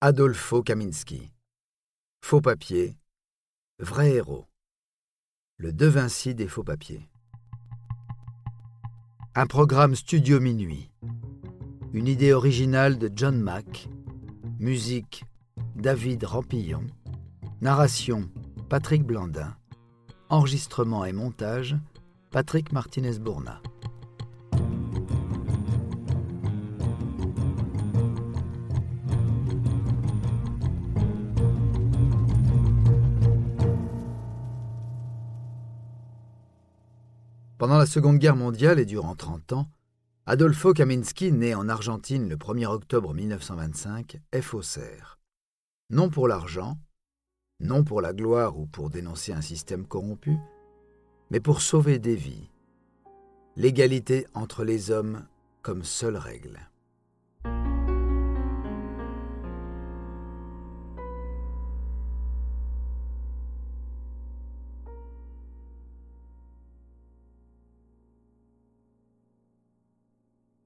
Adolfo Kaminski. Faux papier, vrai héros. Le De Vinci des faux papiers. Un programme studio minuit. Une idée originale de John Mack. Musique David Rampillon. Narration Patrick Blandin. Enregistrement et montage Patrick Martinez-Bourna. Pendant la Seconde Guerre mondiale et durant 30 ans, Adolfo Kaminski, né en Argentine le 1er octobre 1925, est faussaire. Non pour l'argent, non pour la gloire ou pour dénoncer un système corrompu, mais pour sauver des vies. L'égalité entre les hommes comme seule règle.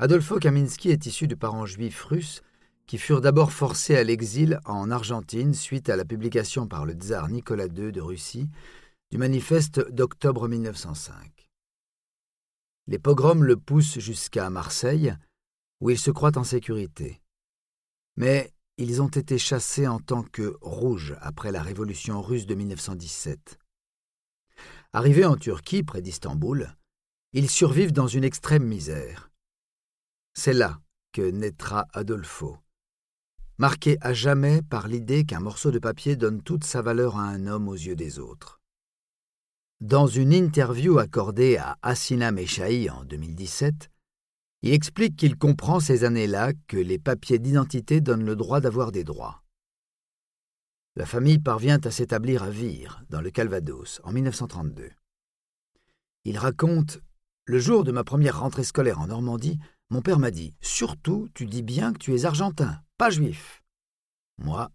Adolfo Kaminski est issu de parents juifs russes qui furent d'abord forcés à l'exil en Argentine suite à la publication par le tsar Nicolas II de Russie du manifeste d'octobre 1905. Les pogroms le poussent jusqu'à Marseille, où il se croit en sécurité. Mais ils ont été chassés en tant que rouges après la révolution russe de 1917. Arrivés en Turquie, près d'Istanbul, ils survivent dans une extrême misère. C'est là que naîtra Adolfo, marqué à jamais par l'idée qu'un morceau de papier donne toute sa valeur à un homme aux yeux des autres. Dans une interview accordée à Assina Meshaï en 2017, il explique qu'il comprend ces années-là que les papiers d'identité donnent le droit d'avoir des droits. La famille parvient à s'établir à Vire, dans le Calvados, en 1932. Il raconte Le jour de ma première rentrée scolaire en Normandie, mon père m'a dit Surtout, tu dis bien que tu es argentin, pas juif. Moi,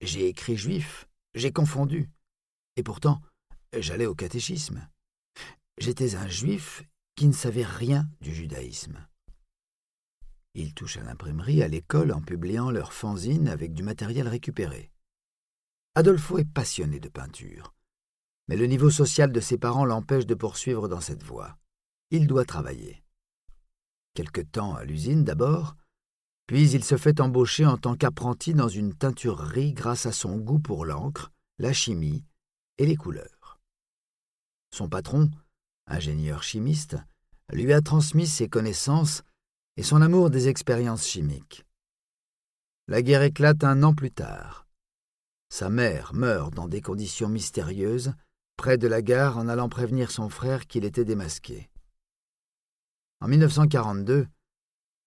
j'ai écrit juif, j'ai confondu. Et pourtant, j'allais au catéchisme. J'étais un juif qui ne savait rien du judaïsme. Ils touchent à l'imprimerie à l'école en publiant leurs fanzines avec du matériel récupéré. Adolfo est passionné de peinture, mais le niveau social de ses parents l'empêche de poursuivre dans cette voie. Il doit travailler quelque temps à l'usine d'abord, puis il se fait embaucher en tant qu'apprenti dans une teinturerie grâce à son goût pour l'encre, la chimie et les couleurs. Son patron, ingénieur chimiste, lui a transmis ses connaissances et son amour des expériences chimiques. La guerre éclate un an plus tard. Sa mère meurt dans des conditions mystérieuses, près de la gare en allant prévenir son frère qu'il était démasqué. En 1942,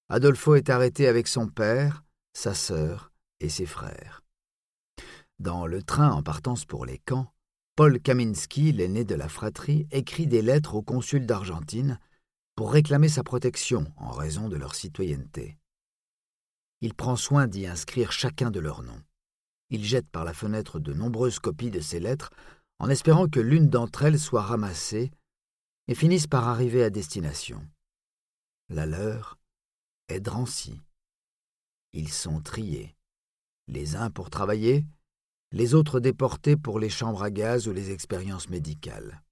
Adolfo est arrêté avec son père, sa sœur et ses frères. Dans le train en partance pour les camps, Paul Kaminski, l'aîné de la fratrie, écrit des lettres au consul d'Argentine pour réclamer sa protection en raison de leur citoyenneté. Il prend soin d'y inscrire chacun de leurs noms. Il jette par la fenêtre de nombreuses copies de ces lettres en espérant que l'une d'entre elles soit ramassée et finisse par arriver à destination. La leur est Drancy. Ils sont triés, les uns pour travailler, les autres déportés pour les chambres à gaz ou les expériences médicales.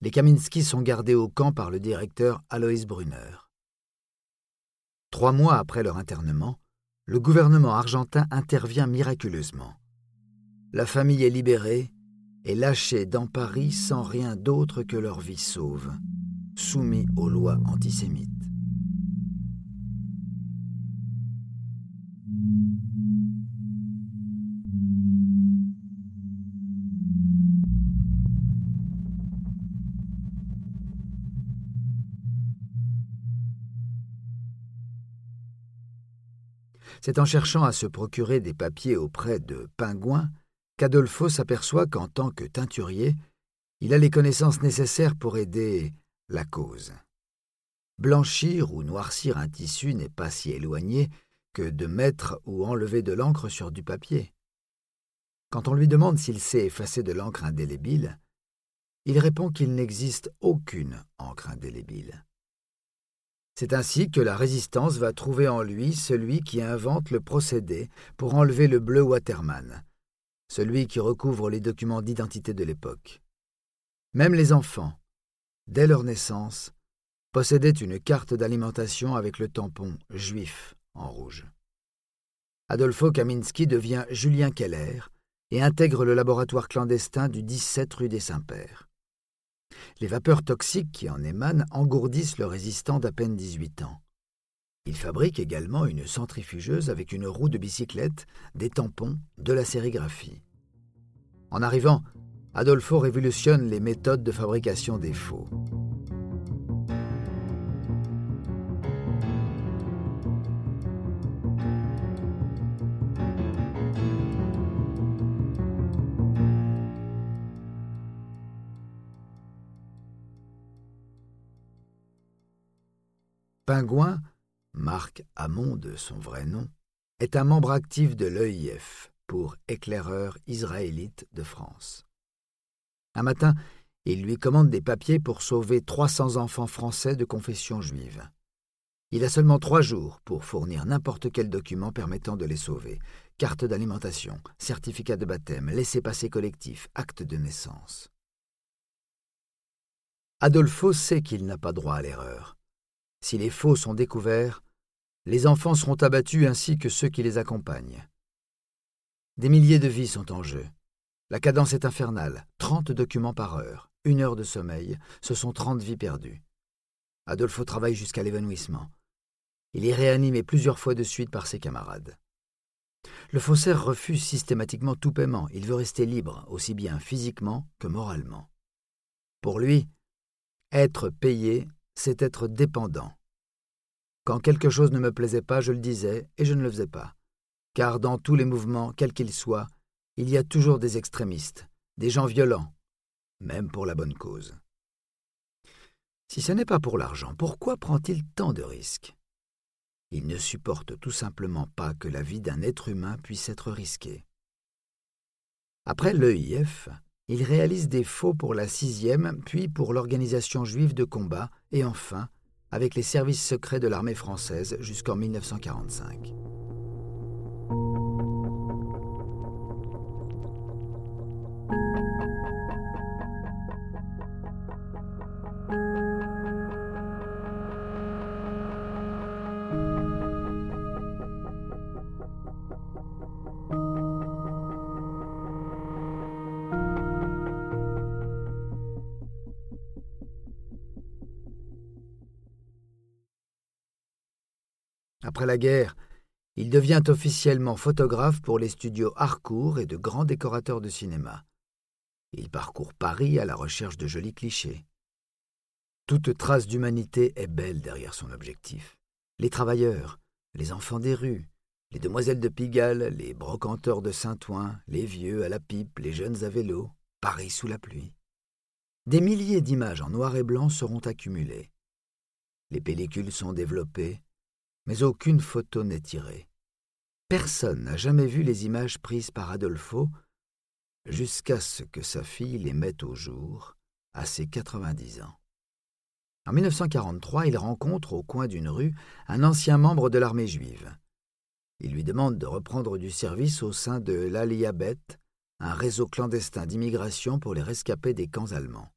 Les Kaminski sont gardés au camp par le directeur Alois Brunner. Trois mois après leur internement, le gouvernement argentin intervient miraculeusement. La famille est libérée et lâchée dans Paris sans rien d'autre que leur vie sauve soumis aux lois antisémites. C'est en cherchant à se procurer des papiers auprès de Pingouin qu'Adolfo s'aperçoit qu'en tant que teinturier, il a les connaissances nécessaires pour aider la cause. Blanchir ou noircir un tissu n'est pas si éloigné que de mettre ou enlever de l'encre sur du papier. Quand on lui demande s'il sait effacer de l'encre indélébile, il répond qu'il n'existe aucune encre indélébile. C'est ainsi que la résistance va trouver en lui celui qui invente le procédé pour enlever le bleu Waterman, celui qui recouvre les documents d'identité de l'époque. Même les enfants, dès leur naissance, possédaient une carte d'alimentation avec le tampon juif en rouge. Adolfo Kaminski devient Julien Keller et intègre le laboratoire clandestin du 17 rue des Saints-Pères. Les vapeurs toxiques qui en émanent engourdissent le résistant d'à peine 18 ans. Il fabrique également une centrifugeuse avec une roue de bicyclette, des tampons, de la sérigraphie. En arrivant, Adolfo révolutionne les méthodes de fabrication des faux. Pingouin, Marc Hamon de son vrai nom, est un membre actif de l'EIF pour éclaireur israélite de France. Un matin, il lui commande des papiers pour sauver 300 enfants français de confession juive. Il a seulement trois jours pour fournir n'importe quel document permettant de les sauver. Carte d'alimentation, certificat de baptême, laissez-passer collectif, acte de naissance. Adolfo sait qu'il n'a pas droit à l'erreur. Si les faux sont découverts, les enfants seront abattus ainsi que ceux qui les accompagnent. Des milliers de vies sont en jeu. La cadence est infernale, trente documents par heure, une heure de sommeil, ce sont trente vies perdues. Adolfo travaille jusqu'à l'évanouissement. Il est réanimé plusieurs fois de suite par ses camarades. Le faussaire refuse systématiquement tout paiement, il veut rester libre, aussi bien physiquement que moralement. Pour lui, être payé c'est être dépendant. Quand quelque chose ne me plaisait pas, je le disais et je ne le faisais pas. Car dans tous les mouvements, quels qu'ils soient, il y a toujours des extrémistes, des gens violents, même pour la bonne cause. Si ce n'est pas pour l'argent, pourquoi prend-il tant de risques? Il ne supporte tout simplement pas que la vie d'un être humain puisse être risquée. Après l'EIF, il réalise des faux pour la sixième, puis pour l'organisation juive de combat, et enfin avec les services secrets de l'armée française jusqu'en 1945. La guerre, il devient officiellement photographe pour les studios Harcourt et de grands décorateurs de cinéma. Il parcourt Paris à la recherche de jolis clichés. Toute trace d'humanité est belle derrière son objectif. Les travailleurs, les enfants des rues, les demoiselles de Pigalle, les brocanteurs de Saint-Ouen, les vieux à la pipe, les jeunes à vélo, Paris sous la pluie. Des milliers d'images en noir et blanc seront accumulées. Les pellicules sont développées, mais aucune photo n'est tirée. Personne n'a jamais vu les images prises par Adolfo jusqu'à ce que sa fille les mette au jour à ses 90 ans. En 1943, il rencontre au coin d'une rue un ancien membre de l'armée juive. Il lui demande de reprendre du service au sein de l'Aliyabet, un réseau clandestin d'immigration pour les rescapés des camps allemands.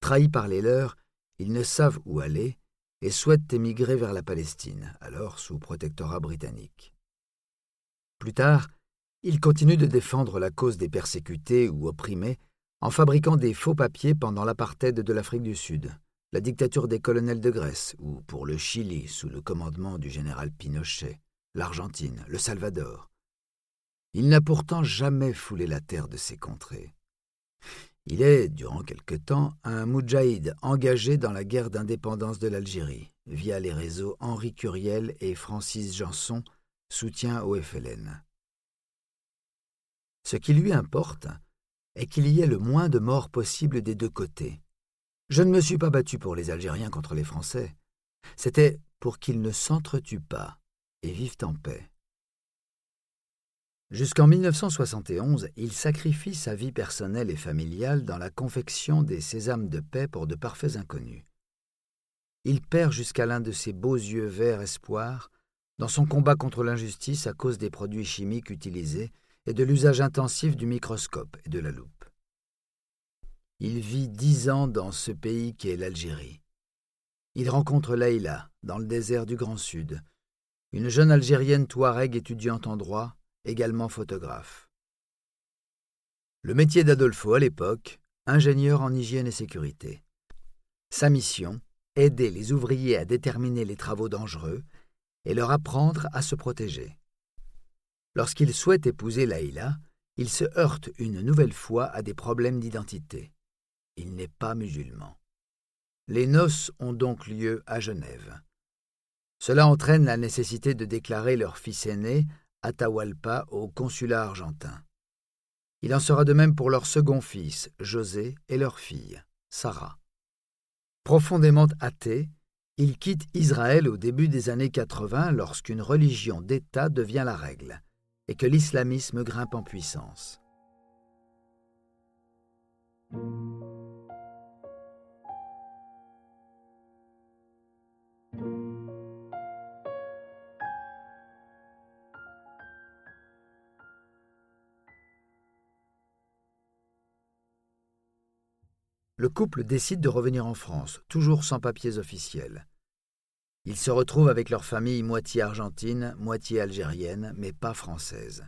Trahis par les leurs, ils ne savent où aller et souhaite émigrer vers la Palestine, alors sous protectorat britannique. Plus tard, il continue de défendre la cause des persécutés ou opprimés en fabriquant des faux papiers pendant l'apartheid de l'Afrique du Sud, la dictature des colonels de Grèce ou pour le Chili sous le commandement du général Pinochet, l'Argentine, le Salvador. Il n'a pourtant jamais foulé la terre de ces contrées. Il est, durant quelque temps, un moudjahid engagé dans la guerre d'indépendance de l'Algérie, via les réseaux Henri Curiel et Francis Janson, soutien au FLN. Ce qui lui importe est qu'il y ait le moins de morts possible des deux côtés. Je ne me suis pas battu pour les Algériens contre les Français. C'était pour qu'ils ne s'entretuent pas et vivent en paix. Jusqu'en 1971, il sacrifie sa vie personnelle et familiale dans la confection des sésames de paix pour de parfaits inconnus. il perd jusqu'à l'un de ses beaux yeux verts espoirs dans son combat contre l'injustice à cause des produits chimiques utilisés et de l'usage intensif du microscope et de la loupe. Il vit dix ans dans ce pays qu'est l'Algérie. Il rencontre Leïla dans le désert du Grand Sud, une jeune Algérienne touareg étudiante en droit, également photographe. Le métier d'Adolfo à l'époque, ingénieur en hygiène et sécurité. Sa mission, aider les ouvriers à déterminer les travaux dangereux et leur apprendre à se protéger. Lorsqu'il souhaite épouser Laïla, il se heurte une nouvelle fois à des problèmes d'identité. Il n'est pas musulman. Les noces ont donc lieu à Genève. Cela entraîne la nécessité de déclarer leur fils aîné, Atahualpa, au consulat argentin. Il en sera de même pour leur second fils, José, et leur fille, Sarah. Profondément athée, il quitte Israël au début des années 80 lorsqu'une religion d'État devient la règle et que l'islamisme grimpe en puissance. Le couple décide de revenir en France, toujours sans papiers officiels. Ils se retrouvent avec leur famille moitié argentine, moitié algérienne, mais pas française.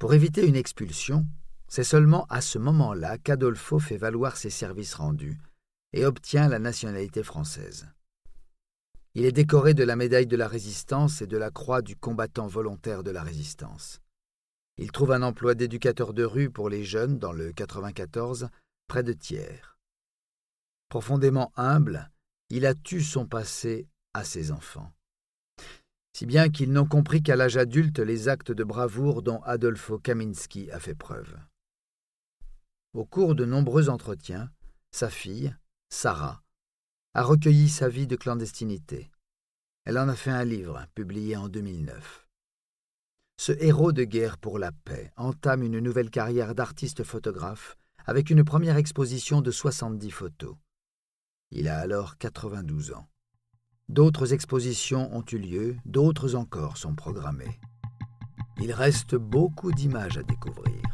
Pour éviter une expulsion, c'est seulement à ce moment-là qu'Adolfo fait valoir ses services rendus et obtient la nationalité française. Il est décoré de la médaille de la Résistance et de la croix du combattant volontaire de la Résistance. Il trouve un emploi d'éducateur de rue pour les jeunes dans le 94 près de Thiers. Profondément humble, il a tué son passé à ses enfants. Si bien qu'ils n'ont compris qu'à l'âge adulte les actes de bravoure dont Adolfo Kaminski a fait preuve. Au cours de nombreux entretiens, sa fille, Sarah, a recueilli sa vie de clandestinité. Elle en a fait un livre, publié en 2009. Ce héros de guerre pour la paix entame une nouvelle carrière d'artiste photographe avec une première exposition de 70 photos. Il a alors 92 ans. D'autres expositions ont eu lieu, d'autres encore sont programmées. Il reste beaucoup d'images à découvrir.